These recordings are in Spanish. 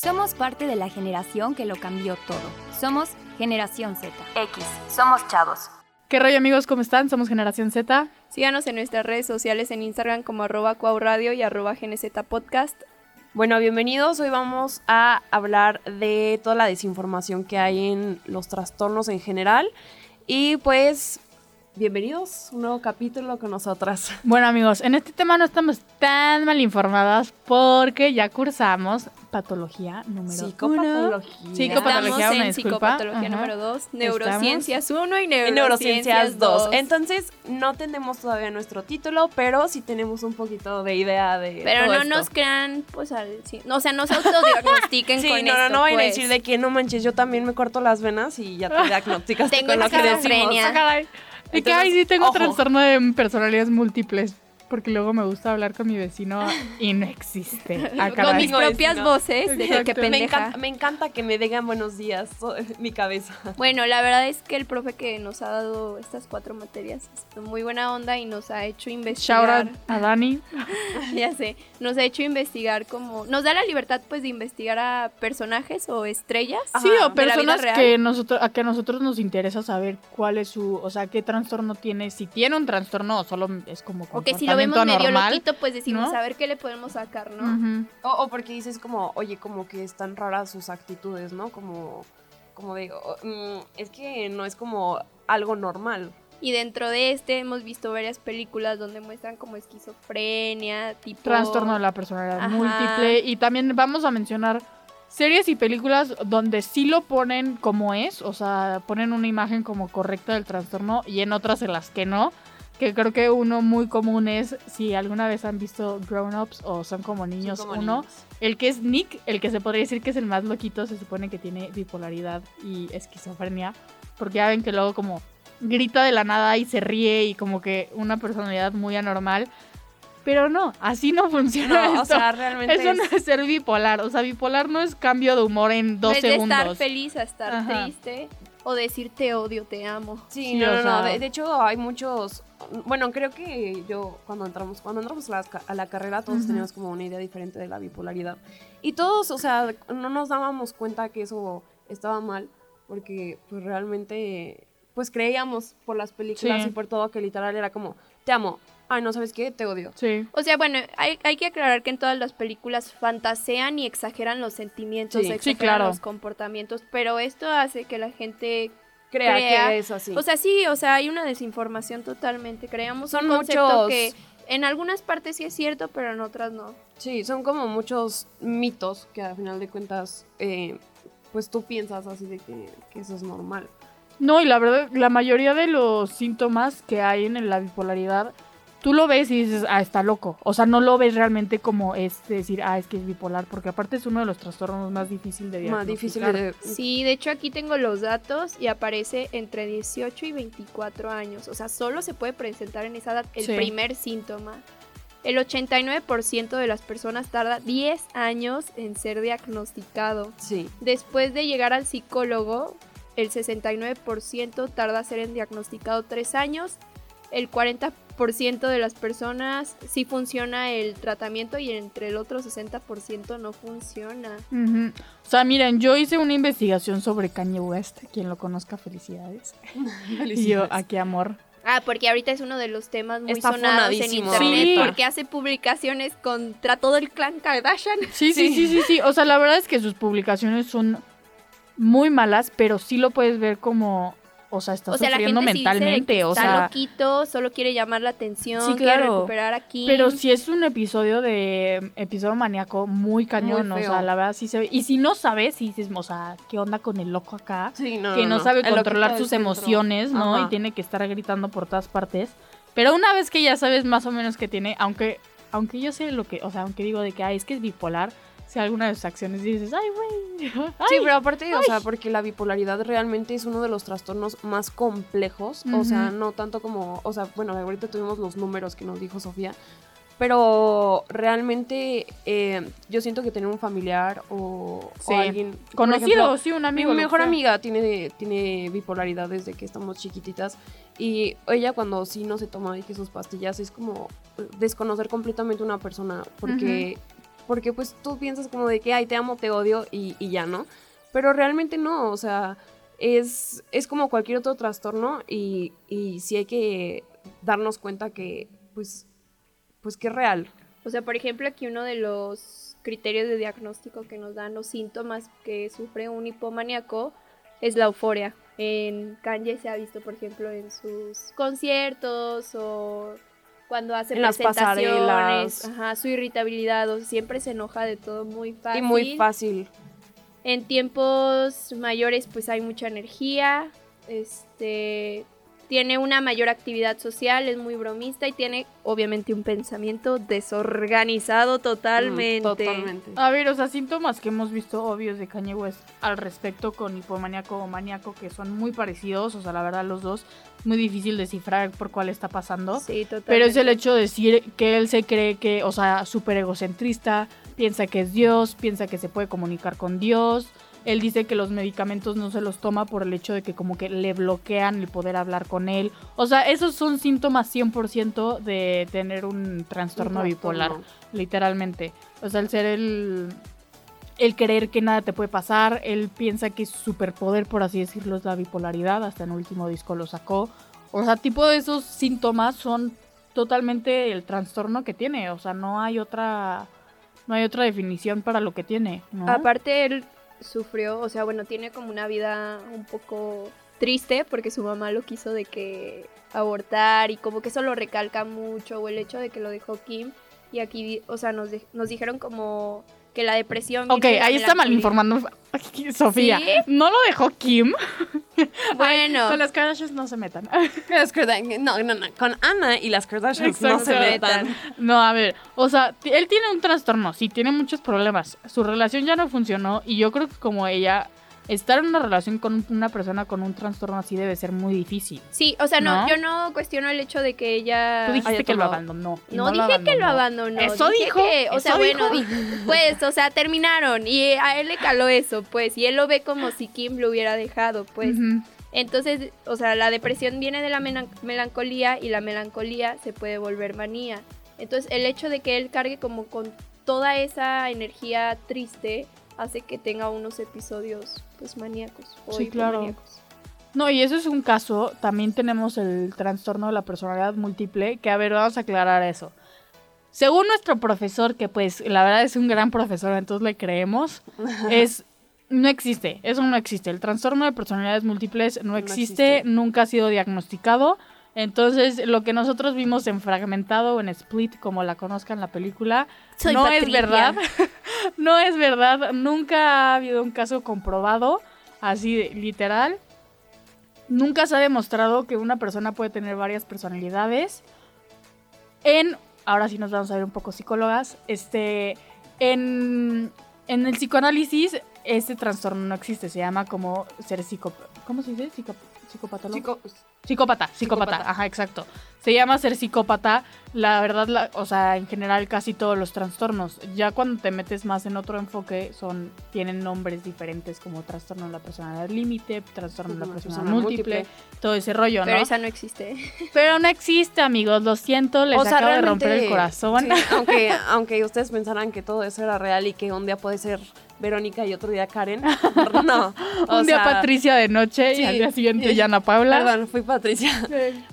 Somos parte de la generación que lo cambió todo. Somos Generación Z. X, somos chavos. ¿Qué rollo amigos? ¿Cómo están? Somos Generación Z. Síganos en nuestras redes sociales en Instagram como arroba cuauradio y arroba Podcast. Bueno, bienvenidos. Hoy vamos a hablar de toda la desinformación que hay en los trastornos en general. Y pues bienvenidos a un nuevo capítulo con nosotras. Bueno amigos, en este tema no estamos tan mal informadas porque ya cursamos patología número psicopatología. uno. Psicopatología, Estamos una en disculpa. psicopatología Ajá. número 2, neurociencias 1 y En neurociencias, neurociencias 2. 2. Entonces, no tenemos todavía nuestro título, pero sí tenemos un poquito de idea de. Pero todo no esto. nos crean, pues, al, sí, no, o sea, no se autodiagnostiquen Sí, con no, no, esto, no vayan a pues. decir de que no manches, yo también me corto las venas y ya te diagnosticaste Tengo con lo que decimos. Ah. Y que ay, sí tengo ojo. trastorno de personalidades múltiples. Porque luego me gusta hablar con mi vecino y no existe. Ah, Con mis propias vecino. voces de que Me pendeja. encanta, me encanta que me digan buenos días mi cabeza. Bueno, la verdad es que el profe que nos ha dado estas cuatro materias es muy buena onda y nos ha hecho Shout investigar. out a Dani. ya sé, nos ha hecho investigar como, nos da la libertad pues de investigar a personajes o estrellas. Sí, Ajá, o personas que nosotros, a que a nosotros nos interesa saber cuál es su, o sea, qué trastorno tiene, si tiene un trastorno o solo es como O que si lo vemos comportamiento medio anormal. loquito, pues decimos, ¿no? a ver qué le podemos sacar, ¿no? Ujú. O, o porque dices como, oye, como que están raras sus actitudes, ¿no? Como, como de, oh, mm, es que no es como algo normal. Y dentro de este hemos visto varias películas donde muestran como esquizofrenia, tipo... Trastorno de la personalidad Ajá. múltiple. Y también vamos a mencionar series y películas donde sí lo ponen como es, o sea, ponen una imagen como correcta del trastorno y en otras en las que no. Que creo que uno muy común es, si alguna vez han visto Grown Ups o son como niños Son como uno, niños. el que es Nick, el que se podría decir que es el más loquito, se supone que tiene bipolaridad y esquizofrenia, porque ya ven que luego como grita de la nada y se ríe y como que una personalidad muy anormal. Pero no, así no funciona No, o sea, realmente Eso no es- es ser bipolar, o sea, bipolar no es cambio de humor en dos No es de estar segundos. feliz a estar Ajá. triste o decir te odio, te amo. Sí, Sí, no, o no, no. de hecho, hay muchos. Bueno, creo que yo cuando entramos, cuando entramos a la, a la carrera, todos teníamos como una idea diferente de la bipolaridad. Y todos, o sea, no nos dábamos cuenta que eso estaba mal, porque pues realmente, pues creíamos por las películas Sí. y por todo que literal era como, te amo. Ay, no, ¿sabes qué? Te odio. Sí. O sea, bueno, hay, hay que aclarar que en todas las películas fantasean y exageran los sentimientos, Sí, sí, exageran claro. los comportamientos, pero esto hace que la gente Crea, Crea. que es así. O sea, sí, o sea, hay una desinformación totalmente. Creamos Son un concepto muchos- que en algunas partes sí es cierto, pero en otras no. Sí, son como muchos mitos que al final de cuentas, eh, pues tú piensas así de que, que eso es normal. No, y la verdad, la mayoría de los síntomas que hay en la bipolaridad, tú lo ves y dices, ah, está loco. O sea, no lo ves realmente como es decir, ah, es que es bipolar, porque aparte es uno de los trastornos más difíciles de Más difícil diagnosticar. de... Sí, de hecho aquí tengo los datos y aparece entre 18 y 24 años. O sea, solo se puede presentar en esa edad el Sí. primer síntoma. El 89% de las personas tarda 10 años en ser diagnosticado. Sí. Después de llegar al psicólogo, el 69% tarda ser en diagnosticado 3 años. El 40% de las personas sí funciona el tratamiento y entre el otro 60% no funciona. O sea, miren, yo hice una investigación sobre Kanye West, quien lo conozca, felicidades. Y yo, aquí amor. Ah, porque ahorita es uno de los temas muy Está sonados en internet Sí. porque hace publicaciones contra todo el clan Kardashian. Sí, sí, sí, sí, sí. O sea, la verdad es que sus publicaciones son muy malas, pero sí lo puedes ver como, o sea, está o sea, la sufriendo sí dice mentalmente, que o está sea, loquito, solo quiere llamar la atención, Sí, quiere claro. recuperar aquí. pero si es un episodio de episodio maníaco muy cañón, Muy o sea, la verdad sí se ve. Y si no sabes, si dices, o sea, ¿qué onda con el loco acá? Sí, no, que no, sabe controlar sus emociones, ¿no? Ajá. Y tiene que estar gritando por todas partes. Pero una vez que ya sabes más o menos que tiene, aunque aunque yo sé lo que, o sea, aunque digo de que ay, es que es bipolar, si alguna de sus acciones dices, "Ay, güey." Sí, pero aparte, o sea, porque la bipolaridad realmente es uno de los trastornos más complejos. O sea, no tanto como, o sea, bueno, ahorita tuvimos los números que nos dijo Sofía. Pero realmente eh, yo siento que tener un familiar o, alguien conocido, ejemplo, sí, un amigo. Mi mejor amiga tiene, tiene bipolaridad desde que estamos chiquititas y ella cuando sí no se toma que sus pastillas es como desconocer completamente una persona porque porque pues tú piensas como de que, ay, te amo, te odio y, y ya, ¿no? Pero realmente no, o sea, es, es como cualquier otro trastorno y, y sí hay que darnos cuenta que, pues, pues que es real. O sea, por ejemplo, aquí uno de los criterios de diagnóstico que nos dan los síntomas que sufre un hipomaníaco es la euforia. En Kanye se ha visto, por ejemplo, en sus conciertos o cuando hace En presentaciones, ajá, su irritabilidad, o siempre se enoja de todo muy fácil. Y muy fácil. En tiempos mayores pues hay mucha energía, este tiene una mayor actividad social, es muy bromista y tiene obviamente un pensamiento desorganizado totalmente. Mm, totalmente. A ver, o sea, síntomas que hemos visto obvios de Kanye West al respecto con hipomaníaco o maníaco que son muy parecidos, o sea, la verdad los dos, muy difícil descifrar por cuál está pasando. Sí, totalmente. Pero es el hecho de decir que él se cree que, o sea, súper egocentrista, piensa que es Dios, piensa que se puede comunicar con Dios. Él dice que los medicamentos no se los toma por el hecho de que como que le bloquean el poder hablar con él. O sea, esos son síntomas 100% de tener un trastorno Un bipolar, literalmente. O sea, el ser el... El creer que nada te puede pasar, él piensa que su superpoder, por así decirlo, es la bipolaridad, hasta en el último disco lo sacó. O sea, tipo de esos síntomas son totalmente el trastorno que tiene. O sea, no hay otra. No hay otra definición para lo que tiene. ¿no? Aparte él sufrió, o sea, bueno, tiene como una vida un poco triste porque su mamá lo quiso de que abortar y como que eso lo recalca mucho o el hecho de que lo dejó Kim y aquí, o sea, nos, de- nos dijeron como que la depresión... Ok, ahí está mal informando Sofía. ¿Sí? No lo dejó Kim. Bueno, Con las Kardashians no se metan. No, no, no. Con Ana y las Kardashians no se metan. No, a ver, o sea, él tiene un trastorno, sí, tiene muchos problemas. Su relación ya no funcionó y yo creo que como ella, estar en una relación con una persona con un trastorno así debe ser muy difícil. sí, o sea, no, ¿No? yo no cuestiono el hecho de que ella... Tú dijiste que lo abandonó. y No, dije que lo abandonó. Eso dije dijo, que- o eso sea, bueno, dijo. pues, o sea, terminaron y a él le caló eso, pues, y él lo ve como si Kim lo hubiera dejado, pues. Entonces, o sea, la depresión viene de la melan- melancolía y la melancolía se puede volver manía. Entonces, el hecho de que él cargue como con toda esa energía triste hace que tenga unos episodios, pues, maníacos o Sí, claro. No, y eso es un caso. También tenemos el trastorno de la personalidad múltiple, que a ver, vamos a aclarar eso. Según nuestro profesor, que pues la verdad es un gran profesor, entonces le creemos, es no existe, eso no existe. El trastorno de personalidades múltiples no existe, existe. nunca ha sido diagnosticado. Entonces, lo que nosotros vimos en Fragmentado o en Split, como la conozcan la película, Soy no es verdad. no es verdad. Nunca ha habido un caso comprobado, así literal. Nunca se ha demostrado que una persona puede tener varias personalidades. En, ahora sí nos vamos a ver un poco psicólogas, este, en, en el psicoanálisis este trastorno no existe, se llama como ser psicópata. ¿Cómo se dice? Psico- psicopatólogo. Chico, Psicópata, psicópata, Psicópata. ajá, exacto. Se llama ser psicópata, la verdad, la- o sea, en general casi todos los trastornos. Ya cuando te metes más en otro enfoque, son tienen nombres diferentes como trastorno de la personalidad límite, trastorno de la personalidad persona múltiple, múltiple. todo ese rollo, Pero ¿no? esa no existe. Pero no existe, amigos, lo siento, les o sea, acabo de romper el corazón. sí, aunque, aunque ustedes pensaran que todo eso era real y que un día puede ser Verónica y otro día Karen, no. Un día sea, Patricia de noche y al día siguiente. Yana Paula. Perdón, fui Patricia.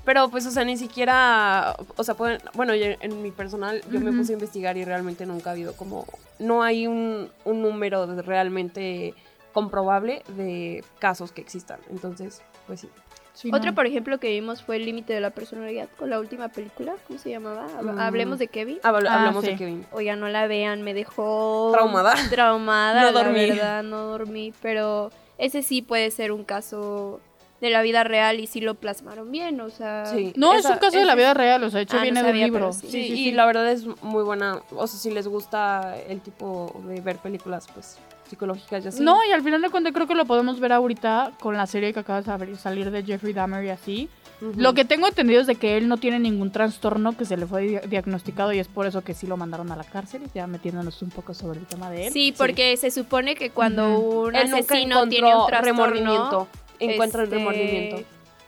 Pero pues, o sea, ni siquiera, o sea, pueden, bueno, yo en mi personal, yo me puse a investigar y realmente nunca ha habido como, no hay un, un número de- realmente comprobable de casos que existan. Entonces, pues sí. Sí, no. Otro, por ejemplo, que vimos fue el límite de la personalidad con la última película. ¿Cómo se llamaba? Mm. Hablemos de Kevin. Habl- Ah, hablamos sí. de Kevin. Oiga, no la vean, me dejó Traumada. Traumada, No la dormí. verdad, no dormí, pero ese sí puede ser un caso de la vida real y sí lo plasmaron bien, o sea, Sí. No, es Esa- un caso de la vida real, o sea, de hecho Ah, no viene del sabía, libro. pero sí. Sí, y la verdad es muy buena. O sea, si les gusta el tipo de ver películas, pues psicológicas y así. No, y al final de cuentas creo que lo podemos ver ahorita con la serie que acaba de salir de Jeffrey Dahmer y así. Ujú. Lo que tengo entendido es de que él no tiene ningún trastorno que se le fue di- diagnosticado y es por eso que sí lo mandaron a la cárcel, ya metiéndonos un poco sobre el tema de él. sí, porque se supone que cuando Ujú. un Él asesino tiene un trastorno, remordimiento. Encuentra el este, remordimiento.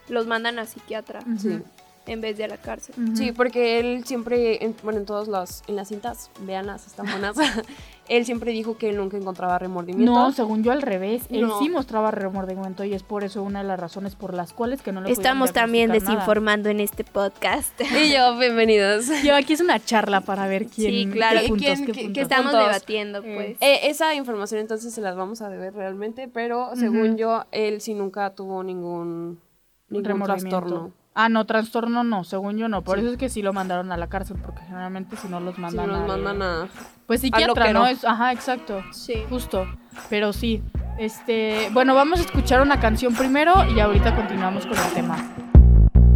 los mandan a psiquiatra. Sí. en vez de a la cárcel. Sí, porque él siempre, en- bueno, en todas las, en las cintas, véanlas, están buenas. él siempre dijo que él nunca encontraba remordimiento. No, según yo al revés. Él No. sí mostraba remordimiento y es por eso una de las razones por las cuales que no le Estamos también diagnosticar nada. desinformando en este podcast. Y yo, bienvenidos. Yo aquí es una charla para ver quién. Sí, claro. qué puntos, ¿Quién- qué qué- puntos. qué que estamos puntos? debatiendo, Eh. pues. Eh, esa información entonces se las vamos a deber realmente, pero según yo, él sí nunca tuvo ningún, ningún remordimiento. trastorno. Ah, no, trastorno no, según yo no. Por Sí. eso es que sí lo mandaron a la cárcel, porque generalmente si no los Si mandan nos al- mandan a... Pues psiquiatra, ¿no? Es, ajá, exacto. Sí. Justo. Pero sí. Este, bueno, vamos a escuchar una canción primero y ahorita continuamos con el tema.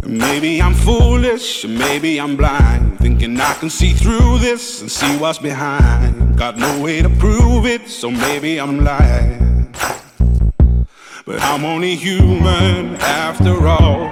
Maybe I'm foolish, maybe I'm blind, thinking I can see through this and see what's behind. Got no way to prove it, so maybe I'm lying. But I'm only human after all.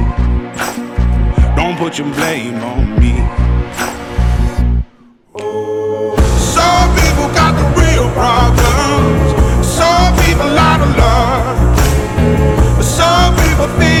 Put your blame on me. Some people got the real problems. Some people out of love. Some people think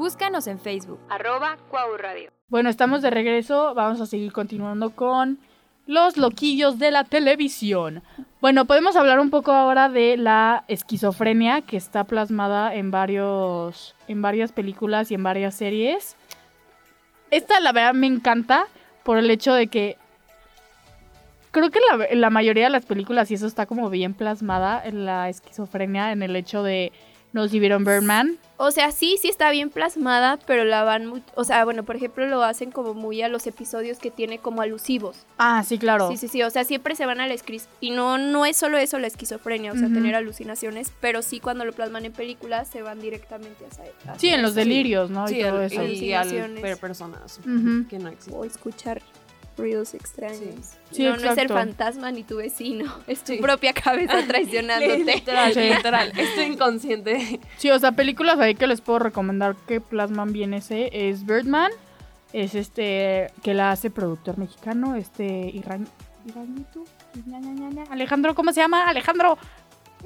Búscanos en Facebook. Arroba Cuau Radio. Bueno, estamos de regreso. Vamos a seguir continuando con los loquillos de la televisión. Bueno, podemos hablar un poco ahora de la esquizofrenia que está plasmada en varios en varias películas y en varias series. Esta la verdad me encanta por el hecho de que creo que la, la mayoría de las películas y eso está como bien plasmada en la esquizofrenia en el hecho de no si vieron Birdman. O sea, sí, sí está bien plasmada, pero la van muy... O sea, bueno, por ejemplo, lo hacen como muy a los episodios que tiene como alusivos. Ah, sí, claro. Sí, sí, sí. O sea, siempre se van a la esquiz... Y no, no es solo eso la esquizofrenia, o sea, tener alucinaciones, pero sí cuando lo plasman en películas se van directamente hacia... hacia Sí, en los delirios, ¿no? Sí, y todo eso. y al que no existen. O escuchar ruidos extraños. Sí, no, no es el fantasma ni tu vecino, es tu Sí. propia cabeza traicionándote. Literal, Sí. literal. Estoy inconsciente. Sí, o sea, películas ahí que les puedo recomendar que plasman bien ese es Birdman. Es este que la hace productor mexicano, este Irán, ña. Alejandro, ¿cómo se llama? Alejandro.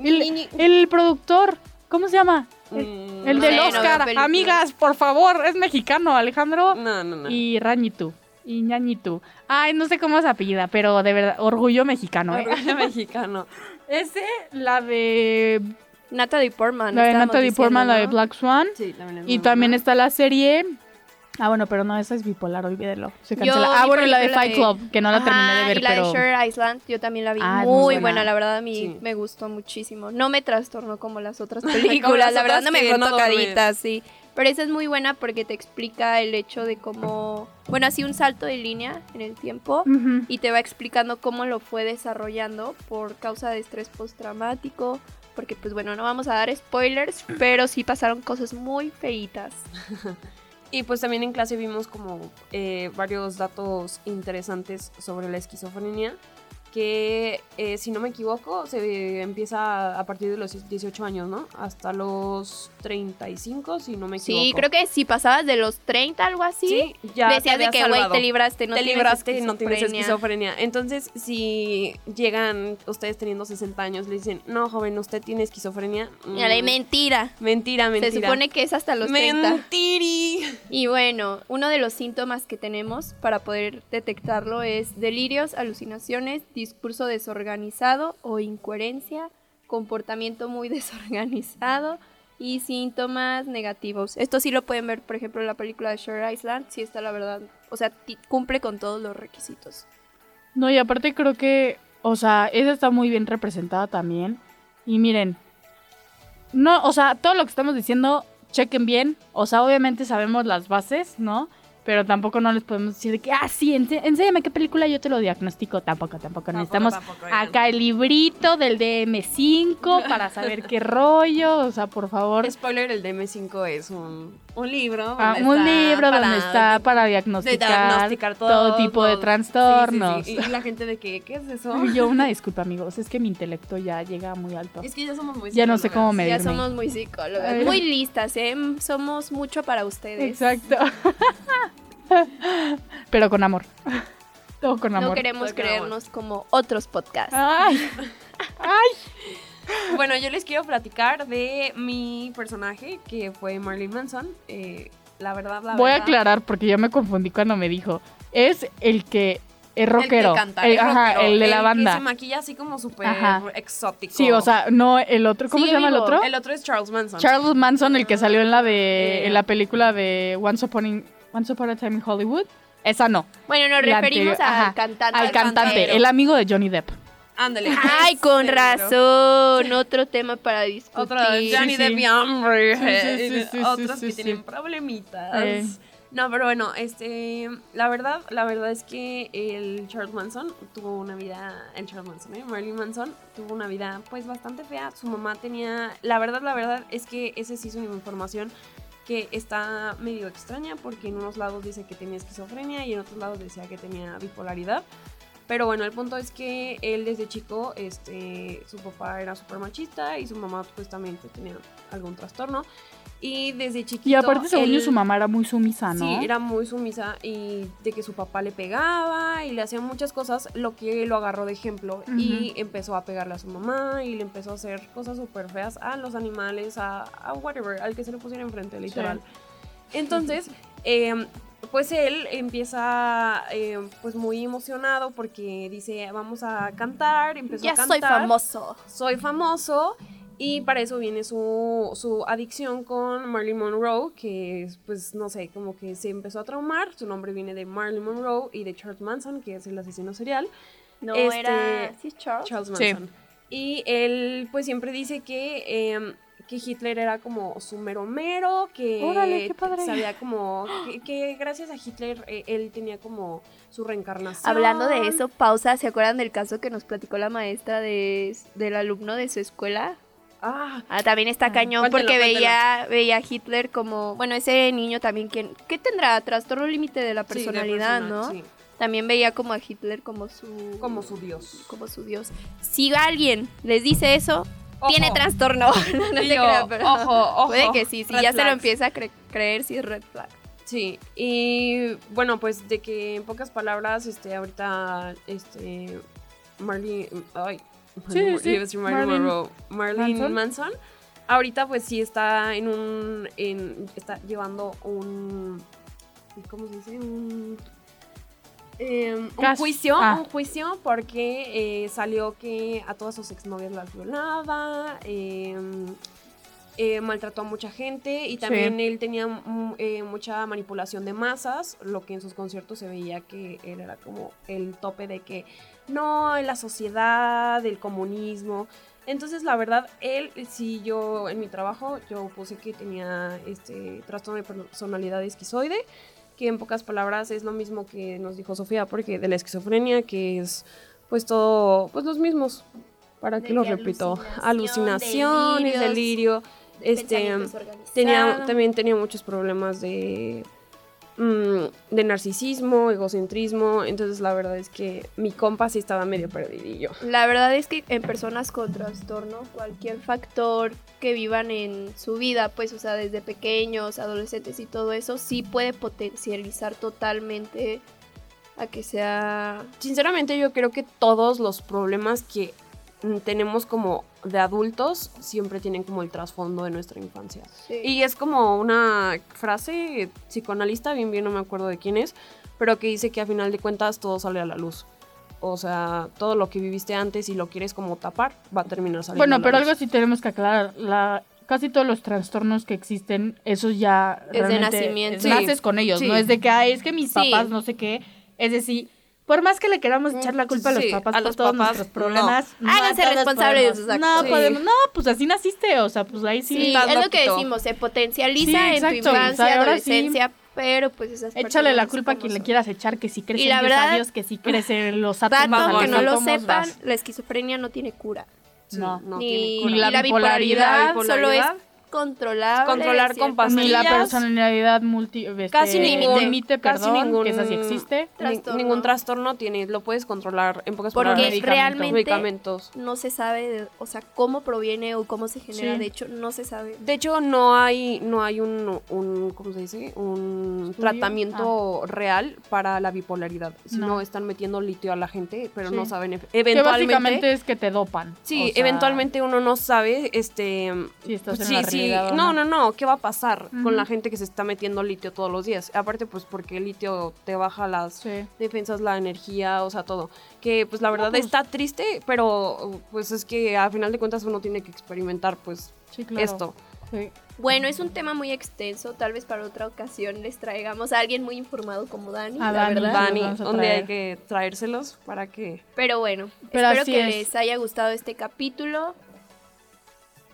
El, el productor, ¿cómo se llama? Mm, El del sé, no Oscar. Amigas, por favor, es mexicano, Alejandro. No, no, no. Y Rañitu. Y Ñañitu. Ay, no sé cómo se apellida, pero de verdad, orgullo mexicano, ¿eh? Orgullo mexicano. Ese, la de. Natalie Portman. La de Natalie Portman, la de ¿no? Black Swan. Sí, también es Y también buena. está la serie. Ah, bueno, pero no, esa es bipolar, olvídelo. Se cancela. Yo ah, bueno, la de Fight Club, que no la terminé de ver, y la pero. de Sure Island, yo también la vi. Ah, es muy buena. buena. la verdad a mí Sí. me gustó muchísimo. No me trastornó como las otras películas, las la verdad no me dejó no tocadita, sí. Pero esa es muy buena porque te explica el hecho de cómo, bueno, así un salto de línea en el tiempo y te va explicando cómo lo fue desarrollando por causa de estrés postraumático, porque pues bueno, no vamos a dar spoilers, pero sí pasaron cosas muy feitas. Y pues también en clase vimos como eh, varios datos interesantes sobre la esquizofrenia, que eh, si no me equivoco se empieza a partir de los 18 años, ¿no? Hasta los 35, si no me equivoco. Sí, creo que si pasabas de los 30 algo así, Sí, ya decías de que güey te libraste, no te tienes libraste, no tienes esquizofrenia. esquizofrenia. Entonces, si llegan ustedes teniendo 60 años, le dicen, no, joven, usted tiene esquizofrenia. La mm, mentira. mentira, mentira. Se supone que es hasta los 30. Mentiri. Y bueno, uno de los síntomas que tenemos para poder detectarlo es delirios, alucinaciones, discurso desorganizado o incoherencia, comportamiento muy desorganizado y síntomas negativos. Esto sí lo pueden ver, por ejemplo, en la película de Shore Island, sí está la verdad, o sea, cumple con todos los requisitos. No, y aparte creo que, o sea, esa está muy bien representada también. Y miren, no, o sea, todo lo que estamos diciendo, chequen bien. O sea, obviamente sabemos las bases, ¿no? Pero tampoco no les podemos decir de que, ah, sí, enséñame qué película yo te lo diagnostico. Tampoco, tampoco. Necesitamos tampoco, acá el librito del DM5 para saber qué rollo. O sea, por favor. Spoiler, el DM5 es un, un libro. Ah, un libro donde está para diagnosticar, diagnosticar todo, todo, tipo de trastornos. Sí, sí, sí. Y la gente de que, ¿qué es eso? Yo una disculpa, amigos, es que mi intelecto ya llega muy alto. Es que ya somos muy Ya no sé cómo medirme. Ya somos muy psicólogas, Ay. muy listas, ¿eh? Somos mucho para ustedes. Exacto. Pero con amor. Todo con amor. No queremos Todo con amor. creernos como otros podcasts. Ay, Bueno, yo les quiero platicar de mi personaje, que fue Marilyn Manson. Eh, la verdad, la voy a aclarar porque yo me confundí cuando me dijo. Es el que es El que rockero. canta, El- el ajá, rockero, el de la que banda. se maquilla así como súper exótico. Sí, o sea, no el otro. ¿Cómo se llama el otro? El otro es Charles Manson. Charles Manson, el que salió en la de Eh. en la película de Once Upon, in- Once Upon a Time in Hollywood. Esa no. Bueno, nos La referimos anterior, al ajá, cantante. Al cantante, el amigo de Johnny Depp. Ándale. Ay, con razón. Otro tema para discutir. Otro de Johnny Sí, sí. Depp y Amber Sí, sí, sí, sí, Otros sí, que sí, tienen problemitas. Eh. No, pero bueno, este, la verdad, la verdad es que el Charles Manson tuvo una vida, el Charles Manson, ¿eh? Marilyn Manson tuvo una vida pues bastante fea. Su mamá tenía, la verdad, la verdad es que ese sí es una información que está medio extraña porque en unos lados dice que tenía esquizofrenia y en otros lados decía que tenía bipolaridad. Pero bueno, el punto es que él desde chico, este, su papá era súper machista y su mamá pues también tenía algún trastorno. Y desde chiquito... Y aparte, según yo, él- su mamá era muy sumisa, ¿no? Sí, era muy sumisa y de que su papá le pegaba y le hacía muchas cosas, lo que lo agarró de ejemplo y empezó a pegarle a su mamá y le empezó a hacer cosas súper feas a los animales, a, a whatever, al que se le pusiera enfrente, literal. Entonces, em, pues él empieza em, pues muy emocionado porque dice, vamos a cantar, empezó Ya a cantar soy famoso. soy famoso y para eso viene su, su adicción con Marilyn Monroe, que es, pues no sé, como que se empezó a traumar. Su nombre viene de Marilyn Monroe y de Charles Manson, que es el asesino serial. No Este, era. ¿Sí es Charles? Charles Sí. Manson. Y él pues siempre dice que, em, que Hitler era como su mero mero, que Órale, qué padre. sabía como, que, que gracias a Hitler eh, él tenía como su reencarnación. Hablando de eso, pausa. ¿Se acuerdan del caso que nos platicó la maestra de, del alumno de su escuela? Ah, Ah, también está cañón cuéntelo, porque cuéntelo. veía, veía a Hitler como, bueno, ese niño también ¿qué tendrá? Trastorno límite de la sí, de personalidad, persona, ¿no? sí, También veía como a Hitler como su como su dios. como su dios. Si alguien les dice eso. Tiene trastorno. no te yo, crean, pero ojo, ojo, puede que sí, si ya se lo empieza a cre- creer, sí es red flag. Sí, y bueno, pues de que en pocas palabras, este, ahorita, este, Marlene, ay, Sí, Marlene- sí, iba a decir Marilyn Marilyn Monroe, Marilyn Manson. Manson, ahorita pues sí está en un, en, está llevando un, ¿cómo se dice? Un, eh, un juicio, Ah. un juicio porque eh, salió que a todas sus exnovias las violaba, eh, eh, maltrató a mucha gente y también él tenía eh, mucha manipulación de masas, lo que en sus conciertos se veía que él era como el tope de que no, la sociedad, el comunismo. Entonces, la verdad, él, si yo en mi trabajo, yo puse que tenía este trastorno de personalidad esquizoide, que en pocas palabras es lo mismo que nos dijo Sofía, porque de la esquizofrenia, que es pues todo, pues los mismos. ¿Para qué lo que repito? alucinación, delirios, delirio. Este, tenía, también tenía muchos problemas de, mm, de narcisismo, egocentrismo. Entonces, la verdad es que mi compa sí estaba medio perdidillo. La verdad es que en personas con trastorno, cualquier factor que vivan en su vida, pues, o sea, desde pequeños, adolescentes y todo eso, sí puede potencializar totalmente a que sea... Sinceramente, yo creo que todos los problemas que tenemos como de adultos siempre tienen como el trasfondo de nuestra infancia. sí. Y es como una frase psicoanalista, bien bien no me acuerdo de quién es, pero que dice que a final de cuentas todo sale a la luz. O sea, todo lo que viviste antes y lo quieres como tapar, va a terminar saliendo a Bueno, la pero luz. algo sí tenemos que aclarar. La, casi todos los trastornos que existen, eso ya Es de nacimiento. Sí. naces con ellos. Sí. No es de que, ay, es que mis Sí. papás no sé qué. Es decir, por más que le queramos echar la culpa a los papás a por los todos papás, nuestros problemas, no. Háganse responsables de sus actos. No, Sí. podemos, no, pues así naciste, o sea, pues ahí sí. Sí, es lo que decimos, se potencializa Sí, en tu exacto, infancia, o sea, adolescencia, pero pues esas Échale la culpa a quien le quieras echar, que si crece Y la en Dios, verdad, a Dios, que si crece en los átomos, Dato a que no lo sepan, la esquizofrenia no tiene cura. No. no ni, tiene cura. Ni la la bipolaridad, bipolaridad, solo es bipolaridad. Controlable. Controlar con Ni la pastillas. personalidad multi... este, Casi ningún- límite, casi perdón, ningún- que esa sí existe. Trastorno. ningún trastorno tiene, lo puedes controlar en pocas Porque palabras. realmente medicamentos. no se sabe, de- o sea, cómo proviene o cómo se genera. Sí. De hecho, no se sabe. De hecho, no hay, no hay un, un, ¿cómo se dice? Un ¿Estudio? tratamiento real para la bipolaridad. Si no. No. están metiendo litio a la gente, pero Sí. no saben Que eventualmente. básicamente es que te dopan. Sí, O sea, eventualmente uno no sabe, este, Si estás en sí, la sí, no, no. no, ¿qué va a pasar con la gente que se está metiendo litio todos los días? Aparte, pues porque el litio te baja las Sí. defensas, la energía, o sea, todo. Que pues la verdad pues- está triste, pero pues es que a final de cuentas uno tiene que experimentar pues Sí, claro. esto. Sí. Bueno, es un tema muy extenso. Tal vez para otra ocasión les traigamos a alguien muy informado como Dani, A la Dani. verdad. Dani, día hay que traérselos para que... Pero bueno, Pero espero que es. les haya gustado este capítulo.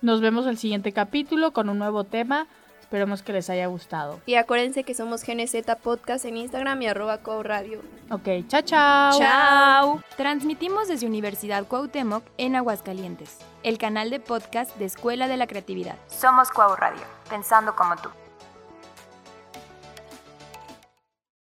Nos vemos el siguiente capítulo con un nuevo tema. Esperemos que les haya gustado. Y acuérdense que somos GNZ Podcast en Instagram y arroba Radio. Ok, chao, chao. ¡Chao! Transmitimos desde Universidad Cuauhtémoc en Aguascalientes, el canal de podcast de Escuela de la Creatividad. Somos Cuau Radio, pensando como tú.